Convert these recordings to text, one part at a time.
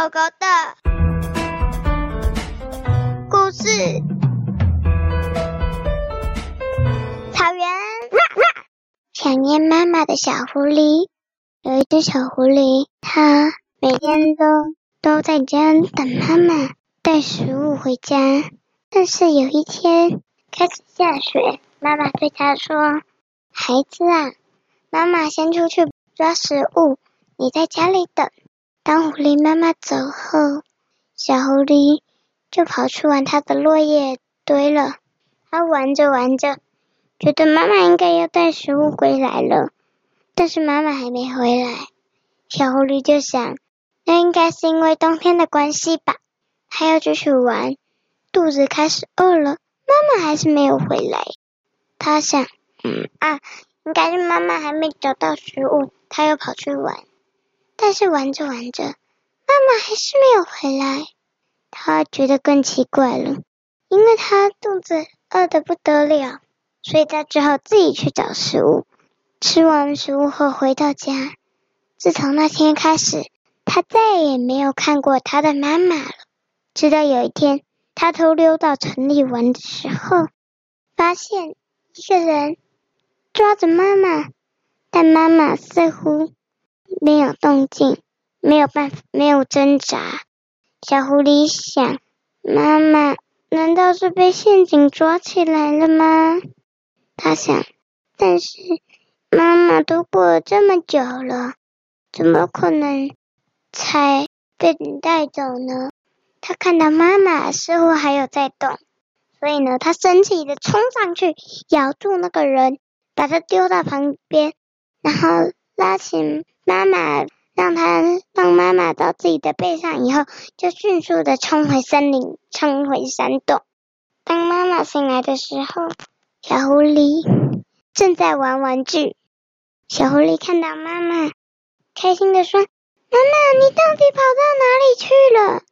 狗狗的故事。草原，想念妈妈的小狐狸。有一只小狐狸，它每天都都在家等妈妈带食物回家。但是有一天开始下雪，妈妈对它说：“孩子啊，妈妈先出去抓食物，你在家里等。”当狐狸妈妈走后，小狐狸就跑去玩它的落叶堆了。它玩着玩着，觉得妈妈应该要带食物回来了，但是妈妈还没回来。小狐狸就想，那应该是因为冬天的关系吧。它要继续玩，肚子开始饿了，妈妈还是没有回来。它想，嗯啊，应该是妈妈还没找到食物，它又跑去玩。但是玩着玩着，妈妈还是没有回来。他觉得更奇怪了，因为他肚子饿得不得了，所以他只好自己去找食物。吃完食物后回到家，自从那天开始，他再也没有看过他的妈妈了。直到有一天，他偷溜到城里玩的时候，发现一个人抓着妈妈，但妈妈似乎。没有动静，没有办法，没有挣扎。小狐狸想：妈妈难道是被陷阱抓起来了吗？他想，但是妈妈都过了这么久了，怎么可能才被你带走呢？他看到妈妈似乎还有在动，所以呢，他生气的冲上去，咬住那个人，把他丢到旁边，然后拉起。妈妈让他让妈妈到自己的背上以后，就迅速的冲回森林，冲回山洞。当妈妈醒来的时候，小狐狸正在玩玩具。小狐狸看到妈妈，开心的说：“妈妈，你到底跑到哪里去了？”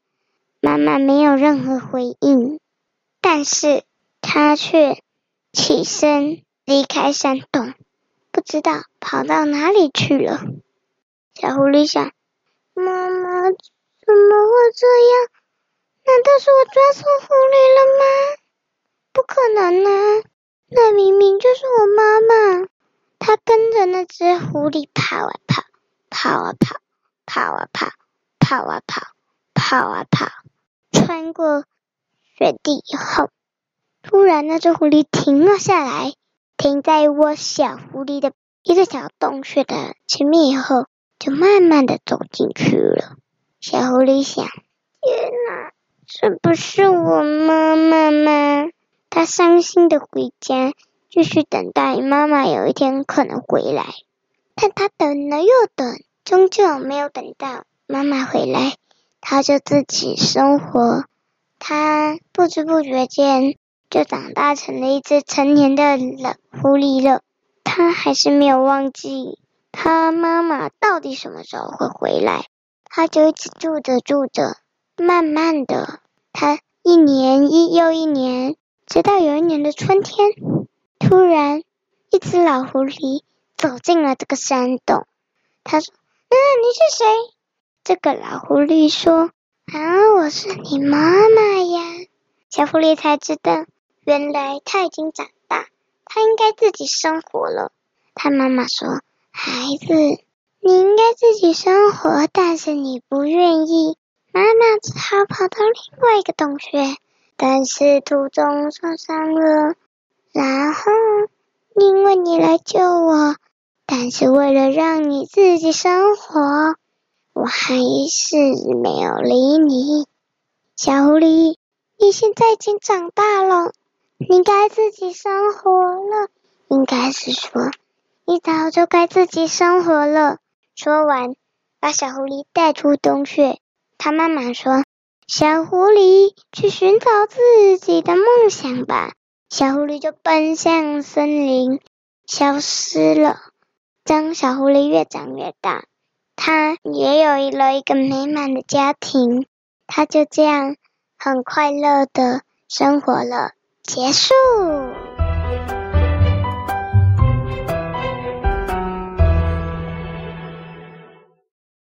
妈妈没有任何回应，但是她却起身离开山洞，不知道跑到哪里去了。小狐狸想：“妈妈怎么会这样？难道是我抓错狐狸了吗？不可能啊！那明明就是我妈妈。她跟着那只狐狸跑啊跑，跑啊跑，跑啊跑，跑啊跑，跑啊跑，穿过雪地以后，突然那只狐狸停了下来，停在我小狐狸的一个小洞穴的前面以后。”就慢慢的走进去了。小狐狸想：天哪，这不是我妈妈吗？它伤心的回家，继续等待妈妈有一天可能回来。但它等了又等，终究没有等到妈妈回来。它就自己生活。它不知不觉间就长大成了一只成年的老狐狸了。他还是没有忘记。他妈妈到底什么时候会回来？他就一直住着住着，慢慢的，他一年一又一年，直到有一年的春天，突然，一只老狐狸走进了这个山洞。他说：“嗯，你是谁？”这个老狐狸说：“啊，我是你妈妈呀。”小狐狸才知道，原来他已经长大，他应该自己生活了。他妈妈说。孩子，你应该自己生活，但是你不愿意。妈妈只好跑到另外一个洞穴，但是途中受伤了。然后因为你来救我，但是为了让你自己生活，我还是没有理你。小狐狸，你现在已经长大了，你该自己生活了。应该是说。一早就该自己生活了。说完，把小狐狸带出洞穴。他妈妈说：“小狐狸，去寻找自己的梦想吧。”小狐狸就奔向森林，消失了。当小狐狸越长越大，它也有了一个美满的家庭。它就这样很快乐的生活了。结束。